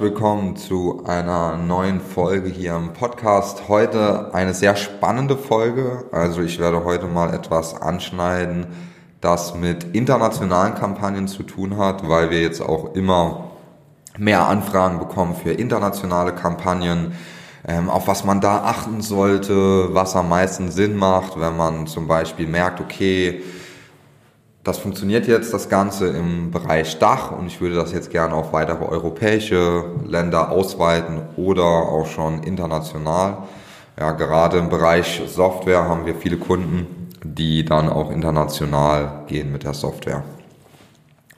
Willkommen zu einer neuen Folge hier im Podcast. Heute eine sehr spannende Folge. Also ich werde heute mal etwas anschneiden, das mit internationalen Kampagnen zu tun hat, weil wir jetzt auch immer mehr Anfragen bekommen für internationale Kampagnen, ähm, auf was man da achten sollte, was am meisten Sinn macht, wenn man zum Beispiel merkt, okay, das funktioniert jetzt, das Ganze im Bereich Dach und ich würde das jetzt gerne auf weitere europäische Länder ausweiten oder auch schon international. Ja, gerade im Bereich Software haben wir viele Kunden, die dann auch international gehen mit der Software.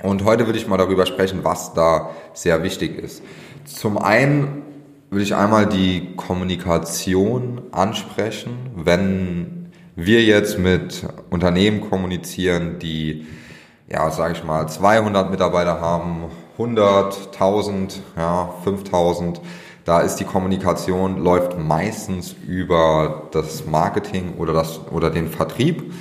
Und heute würde ich mal darüber sprechen, was da sehr wichtig ist. Zum einen will ich einmal die Kommunikation ansprechen, wenn wir jetzt mit Unternehmen kommunizieren, die, ja, sage ich mal, 200 Mitarbeiter haben, 100, 1000, ja, 5000, da ist die Kommunikation läuft meistens über das Marketing oder das oder den Vertrieb.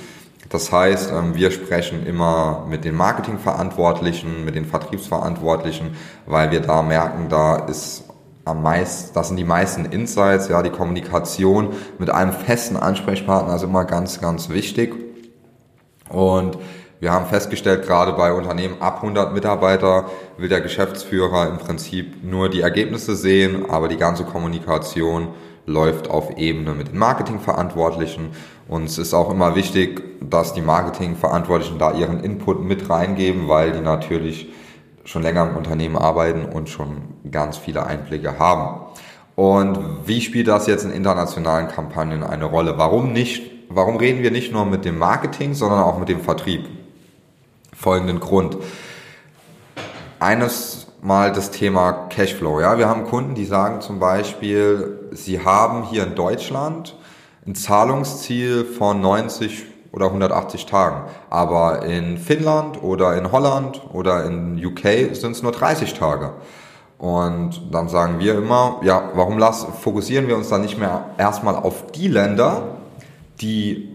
Das heißt, ähm, wir sprechen immer mit den Marketingverantwortlichen, mit den Vertriebsverantwortlichen, weil wir da merken, da ist am meisten, das sind die meisten Insights, ja, die Kommunikation mit einem festen Ansprechpartner ist immer ganz, ganz wichtig. Und wir haben festgestellt, gerade bei Unternehmen ab 100 Mitarbeiter will der Geschäftsführer im Prinzip nur die Ergebnisse sehen, aber die ganze Kommunikation läuft auf Ebene mit den Marketingverantwortlichen. Und es ist auch immer wichtig, dass die Marketingverantwortlichen da ihren Input mit reingeben, weil die natürlich schon länger im Unternehmen arbeiten und schon ganz viele Einblicke haben. Und wie spielt das jetzt in internationalen Kampagnen eine Rolle? Warum nicht? Warum reden wir nicht nur mit dem Marketing, sondern auch mit dem Vertrieb? Folgenden Grund. Eines mal das Thema Cashflow. Ja, wir haben Kunden, die sagen zum Beispiel, sie haben hier in Deutschland ein Zahlungsziel von 90 oder 180 Tagen. Aber in Finnland oder in Holland oder in UK sind es nur 30 Tage. Und dann sagen wir immer, ja, warum lass, fokussieren wir uns dann nicht mehr erstmal auf die Länder, die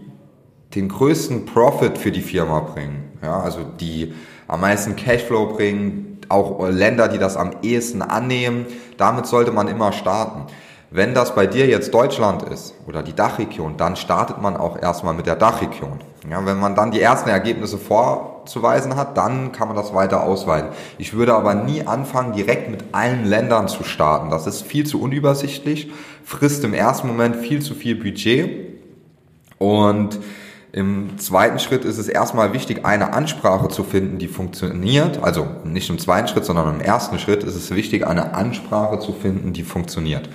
den größten Profit für die Firma bringen. Ja, also die am meisten Cashflow bringen, auch Länder, die das am ehesten annehmen. Damit sollte man immer starten. Wenn das bei dir jetzt Deutschland ist oder die Dachregion, dann startet man auch erstmal mit der Dachregion. Ja, wenn man dann die ersten Ergebnisse vorzuweisen hat, dann kann man das weiter ausweiten. Ich würde aber nie anfangen, direkt mit allen Ländern zu starten. Das ist viel zu unübersichtlich, frisst im ersten Moment viel zu viel Budget und im zweiten Schritt ist es erstmal wichtig, eine Ansprache zu finden, die funktioniert. Also nicht im zweiten Schritt, sondern im ersten Schritt ist es wichtig, eine Ansprache zu finden, die funktioniert.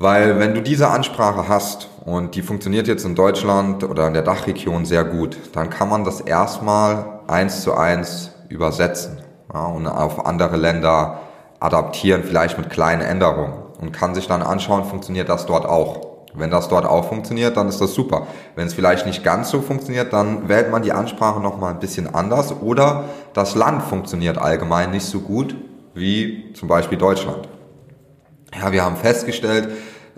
Weil wenn du diese Ansprache hast und die funktioniert jetzt in Deutschland oder in der Dachregion sehr gut, dann kann man das erstmal eins zu eins übersetzen ja, und auf andere Länder adaptieren, vielleicht mit kleinen Änderungen und kann sich dann anschauen, funktioniert das dort auch. Wenn das dort auch funktioniert, dann ist das super. Wenn es vielleicht nicht ganz so funktioniert, dann wählt man die Ansprache nochmal ein bisschen anders oder das Land funktioniert allgemein nicht so gut wie zum Beispiel Deutschland. Ja, wir haben festgestellt,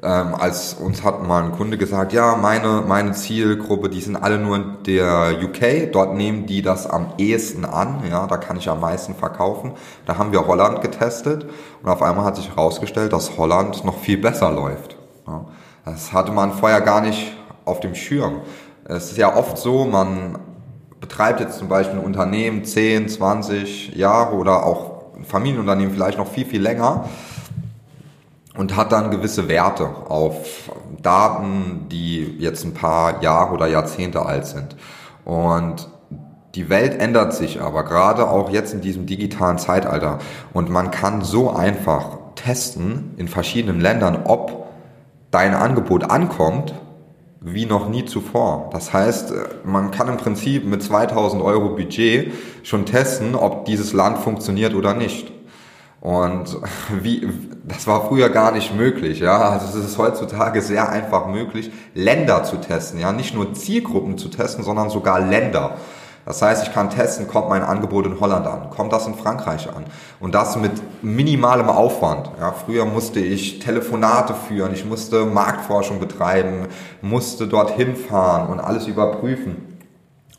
ähm, als uns hat mal ein Kunde gesagt, ja, meine, meine Zielgruppe, die sind alle nur in der UK, dort nehmen die das am ehesten an, ja, da kann ich am meisten verkaufen. Da haben wir Holland getestet und auf einmal hat sich herausgestellt, dass Holland noch viel besser läuft. Ja. Das hatte man vorher gar nicht auf dem Schirm. Es ist ja oft so, man betreibt jetzt zum Beispiel ein Unternehmen 10, 20 Jahre oder auch ein Familienunternehmen vielleicht noch viel, viel länger und hat dann gewisse Werte auf Daten, die jetzt ein paar Jahre oder Jahrzehnte alt sind. Und die Welt ändert sich aber gerade auch jetzt in diesem digitalen Zeitalter und man kann so einfach testen in verschiedenen Ländern, ob dein Angebot ankommt wie noch nie zuvor. Das heißt, man kann im Prinzip mit 2000 Euro Budget schon testen, ob dieses Land funktioniert oder nicht. Und wie, das war früher gar nicht möglich, ja. Also es ist heutzutage sehr einfach möglich, Länder zu testen, ja. Nicht nur Zielgruppen zu testen, sondern sogar Länder. Das heißt, ich kann testen, kommt mein Angebot in Holland an, kommt das in Frankreich an. Und das mit minimalem Aufwand. Ja, früher musste ich Telefonate führen, ich musste Marktforschung betreiben, musste dorthin fahren und alles überprüfen.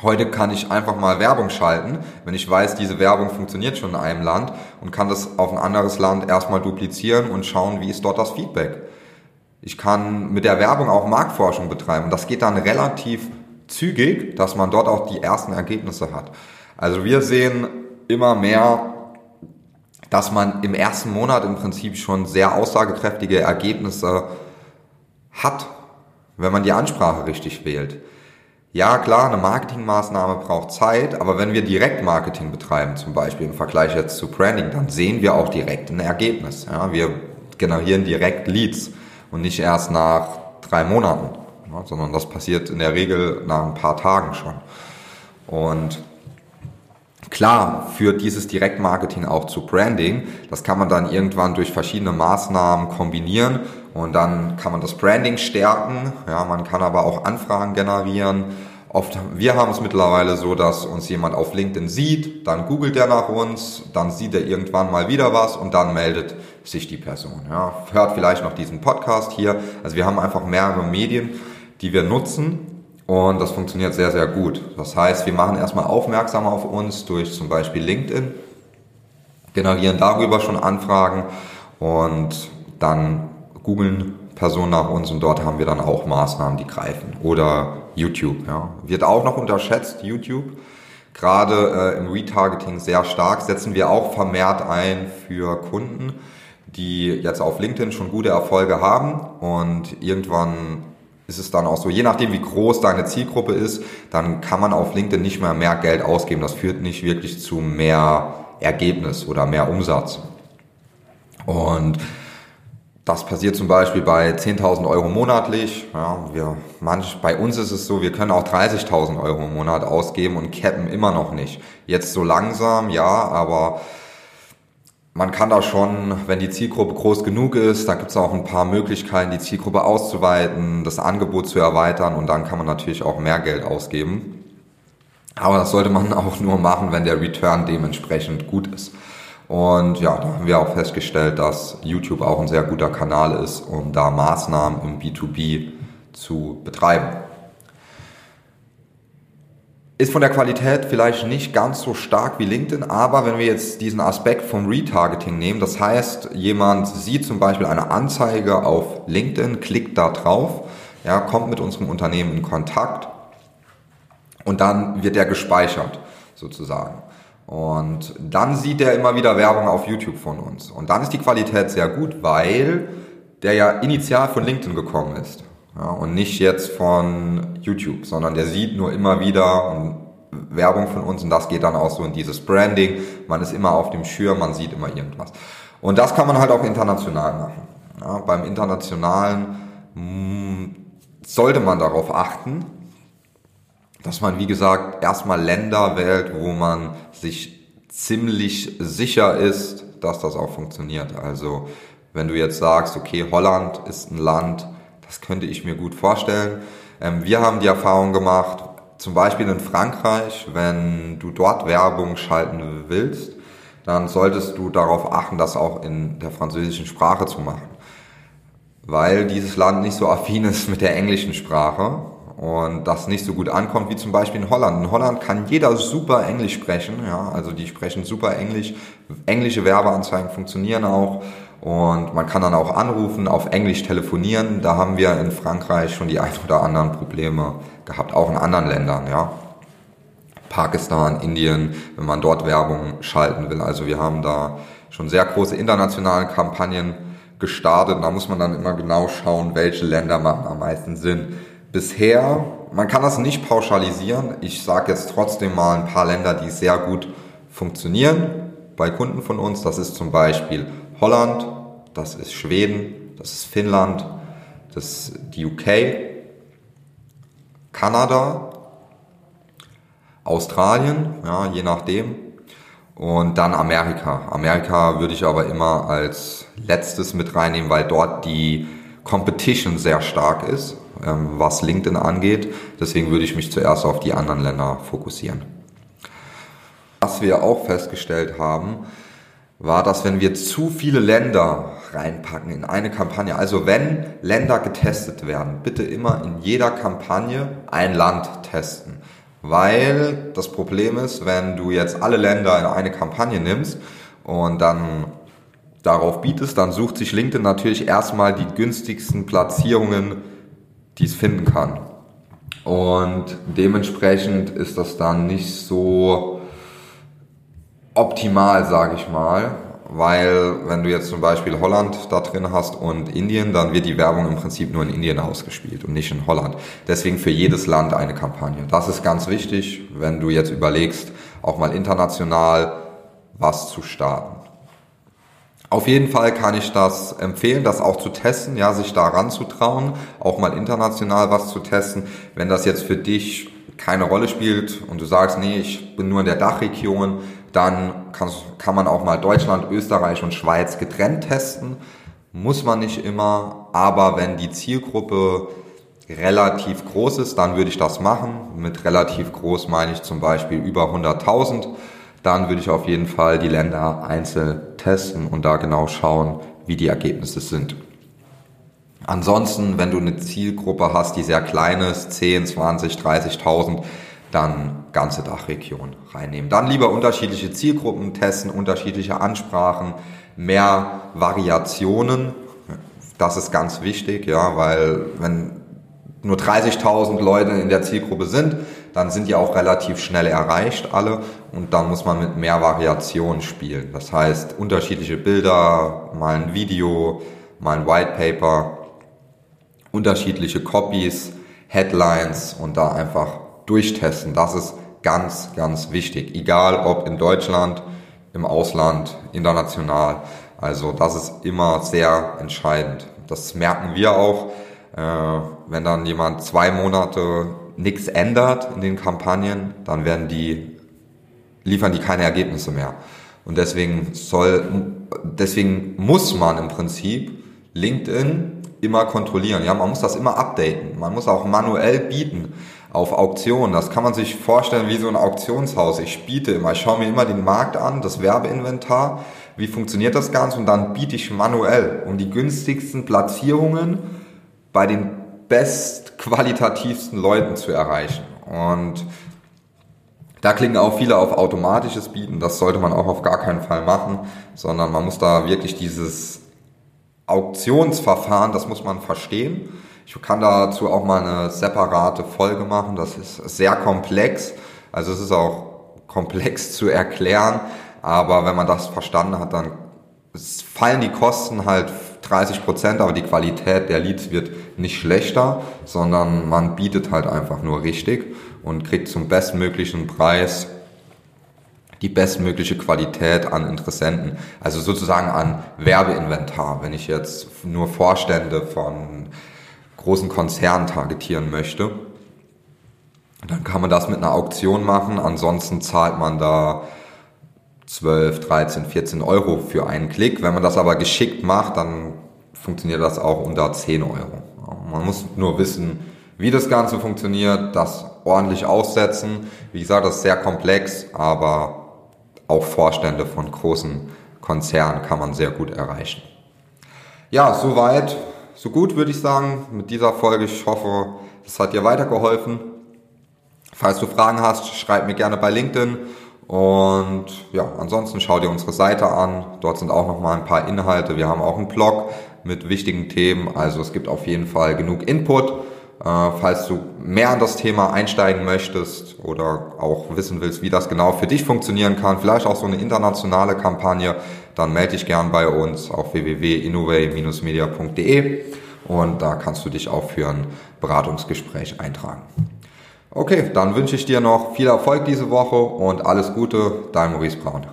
Heute kann ich einfach mal Werbung schalten, wenn ich weiß, diese Werbung funktioniert schon in einem Land und kann das auf ein anderes Land erstmal duplizieren und schauen, wie ist dort das Feedback. Ich kann mit der Werbung auch Marktforschung betreiben. Das geht dann relativ zügig, dass man dort auch die ersten Ergebnisse hat. Also wir sehen immer mehr, dass man im ersten Monat im Prinzip schon sehr aussagekräftige Ergebnisse hat, wenn man die Ansprache richtig wählt. Ja, klar, eine Marketingmaßnahme braucht Zeit, aber wenn wir Direktmarketing betreiben, zum Beispiel im Vergleich jetzt zu Branding, dann sehen wir auch direkt ein Ergebnis. Ja, wir generieren direkt Leads und nicht erst nach drei Monaten, ja, sondern das passiert in der Regel nach ein paar Tagen schon. Und Klar führt dieses Direktmarketing auch zu Branding. Das kann man dann irgendwann durch verschiedene Maßnahmen kombinieren und dann kann man das Branding stärken. Ja, man kann aber auch Anfragen generieren. Oft, wir haben es mittlerweile so, dass uns jemand auf LinkedIn sieht, dann googelt er nach uns, dann sieht er irgendwann mal wieder was und dann meldet sich die Person. Ja, hört vielleicht noch diesen Podcast hier. Also wir haben einfach mehrere Medien, die wir nutzen und das funktioniert sehr, sehr gut. Das heißt, wir machen erstmal aufmerksam auf uns durch zum Beispiel LinkedIn, generieren darüber schon Anfragen und dann googeln Personen nach uns und dort haben wir dann auch Maßnahmen, die greifen. Oder YouTube, ja. Wird auch noch unterschätzt, YouTube. Gerade äh, im Retargeting sehr stark, setzen wir auch vermehrt ein für Kunden, die jetzt auf LinkedIn schon gute Erfolge haben und irgendwann ist es dann auch so, je nachdem wie groß deine Zielgruppe ist, dann kann man auf LinkedIn nicht mehr mehr Geld ausgeben. Das führt nicht wirklich zu mehr Ergebnis oder mehr Umsatz. Und das passiert zum Beispiel bei 10.000 Euro monatlich. Ja, wir, manch, bei uns ist es so, wir können auch 30.000 Euro im Monat ausgeben und cappen immer noch nicht. Jetzt so langsam, ja, aber man kann da schon, wenn die Zielgruppe groß genug ist, da gibt es auch ein paar Möglichkeiten, die Zielgruppe auszuweiten, das Angebot zu erweitern und dann kann man natürlich auch mehr Geld ausgeben. Aber das sollte man auch nur machen, wenn der Return dementsprechend gut ist. Und ja, da haben wir auch festgestellt, dass YouTube auch ein sehr guter Kanal ist, um da Maßnahmen im B2B zu betreiben. Ist von der Qualität vielleicht nicht ganz so stark wie LinkedIn, aber wenn wir jetzt diesen Aspekt vom Retargeting nehmen, das heißt, jemand sieht zum Beispiel eine Anzeige auf LinkedIn, klickt da drauf, ja, kommt mit unserem Unternehmen in Kontakt und dann wird er gespeichert sozusagen. Und dann sieht er immer wieder Werbung auf YouTube von uns. Und dann ist die Qualität sehr gut, weil der ja initial von LinkedIn gekommen ist. Ja, und nicht jetzt von YouTube, sondern der sieht nur immer wieder Werbung von uns und das geht dann auch so in dieses Branding. Man ist immer auf dem Schirm, man sieht immer irgendwas. Und das kann man halt auch international machen. Ja, beim internationalen mh, hm, sollte man darauf achten, dass man, wie gesagt, erstmal Länder wählt, wo man sich ziemlich sicher ist, dass das auch funktioniert. Also wenn du jetzt sagst, okay, Holland ist ein Land, das könnte ich mir gut vorstellen. Ähm, wir haben die Erfahrung gemacht, zum Beispiel in Frankreich, wenn du dort Werbung schalten willst, dann solltest du darauf achten, das auch in der französischen Sprache zu machen. Weil dieses Land nicht so affin ist mit der englischen Sprache und das nicht so gut ankommt wie zum Beispiel in Holland. In Holland kann jeder super Englisch sprechen, ja, also die sprechen super Englisch. Englische Werbeanzeigen funktionieren auch und man kann dann auch anrufen, auf Englisch telefonieren. Da haben wir in Frankreich schon die ein oder anderen Probleme gehabt, auch in anderen Ländern, ja. Pakistan, Indien, wenn man dort Werbung schalten will. Also wir haben da schon sehr große internationale Kampagnen gestartet. Da muss man dann immer genau schauen, welche Länder machen am meisten Sinn. Bisher, man kann das nicht pauschalisieren. Ich sage jetzt trotzdem mal ein paar Länder, die sehr gut funktionieren bei Kunden von uns. Das ist zum Beispiel Holland, das ist Schweden, das ist Finnland, das ist die UK, Kanada, Australien, ja, je nachdem. Und dann Amerika. Amerika würde ich aber immer als letztes mit reinnehmen, weil dort die Competition sehr stark ist, ähm, was LinkedIn angeht. Deswegen würde ich mich zuerst auf die anderen Länder fokussieren. Was wir auch festgestellt haben, war, dass wenn wir zu viele Länder reinpacken in eine Kampagne, also wenn Länder getestet werden, bitte immer in jeder Kampagne ein Land testen. Weil das Problem ist, wenn du jetzt alle Länder in eine Kampagne nimmst und dann darauf bietest, dann sucht sich LinkedIn natürlich erstmal die günstigsten Platzierungen, die es finden kann. Und dementsprechend ist das dann nicht so optimal, sage ich mal, weil wenn du jetzt zum Beispiel Holland da drin hast und Indien, dann wird die Werbung im Prinzip nur in Indien ausgespielt und nicht in Holland. Deswegen für jedes Land eine Kampagne. Das ist ganz wichtig, wenn du jetzt überlegst, auch mal international was zu starten. Auf jeden Fall kann ich das empfehlen, das auch zu testen, ja, sich da ranzutrauen, auch mal international was zu testen. Wenn das jetzt für dich keine Rolle spielt und du sagst, nee, ich bin nur in der Dachregion, dann kann, kann man auch mal Deutschland, Österreich und Schweiz getrennt testen. Muss man nicht immer, aber wenn die Zielgruppe relativ groß ist, dann würde ich das machen. Mit relativ groß meine ich zum Beispiel über 100.000 dann würde ich auf jeden Fall die Länder einzeln testen und da genau schauen, wie die Ergebnisse sind. Ansonsten, wenn du eine Zielgruppe hast, die sehr klein ist, 10, 20, 30.000, dann ganze Dachregion reinnehmen. Dann lieber unterschiedliche Zielgruppen testen, unterschiedliche Ansprachen, mehr Variationen. Das ist ganz wichtig, ja, weil wenn nur 30.000 Leute in der Zielgruppe sind, dann sind die auch relativ schnell erreicht alle und dann muss man mit mehr Variationen spielen. Das heißt, unterschiedliche Bilder, mal ein Video, mal ein White Paper, unterschiedliche Copies, Headlines und da einfach durchtesten. Das ist ganz, ganz wichtig. Egal ob in Deutschland, im Ausland, international. Also das ist immer sehr entscheidend. Das merken wir auch äh, wenn dann jemand zwei Monate nichts ändert in den Kampagnen, dann werden die, liefern die keine Ergebnisse mehr. Und deswegen soll, deswegen muss man im Prinzip LinkedIn immer kontrollieren. Ja, man muss das immer updaten. Man muss auch manuell bieten auf Auktionen. Das kann man sich vorstellen wie so ein Auktionshaus. Ich biete immer, ich schaue mir immer den Markt an, das Werbeinventar, wie funktioniert das Ganze und dann biete ich manuell um die günstigsten Platzierungen bei den bestqualitativsten Leuten zu erreichen. Und da klingen auch viele auf automatisches Bieten. Das sollte man auch auf gar keinen Fall machen, sondern man muss da wirklich dieses Auktionsverfahren, das muss man verstehen. Ich kann dazu auch mal eine separate Folge machen. Das ist sehr komplex. Also es ist auch komplex zu erklären. Aber wenn man das verstanden hat, dann fallen die Kosten halt 30 Prozent, aber die Qualität der Leads wird nicht schlechter, sondern man bietet halt einfach nur richtig und kriegt zum bestmöglichen Preis die bestmögliche Qualität an Interessenten, also sozusagen an Werbeinventar. Wenn ich jetzt nur Vorstände von großen Konzernen targetieren möchte, dann kann man das mit einer Auktion machen. Ansonsten zahlt man da 12, 13, 14 Euro für einen Klick. Wenn man das aber geschickt macht, dann funktioniert das auch unter 10 Euro. Man muss nur wissen, wie das Ganze funktioniert, das ordentlich aussetzen. Wie gesagt, das ist sehr komplex, aber auch Vorstände von großen Konzernen kann man sehr gut erreichen. Ja, soweit, so gut würde ich sagen mit dieser Folge. Ich hoffe, es hat dir weitergeholfen. Falls du Fragen hast, schreib mir gerne bei LinkedIn und ja, ansonsten schau dir unsere Seite an. Dort sind auch noch mal ein paar Inhalte. Wir haben auch einen Blog mit wichtigen Themen. Also es gibt auf jeden Fall genug Input. Äh, falls du mehr an das Thema einsteigen möchtest oder auch wissen willst, wie das genau für dich funktionieren kann, vielleicht auch so eine internationale Kampagne, dann melde dich gern bei uns auf www.innovate-media.de und da kannst du dich auch für ein Beratungsgespräch eintragen. Okay, dann wünsche ich dir noch viel Erfolg diese Woche und alles Gute, dein Maurice Braun.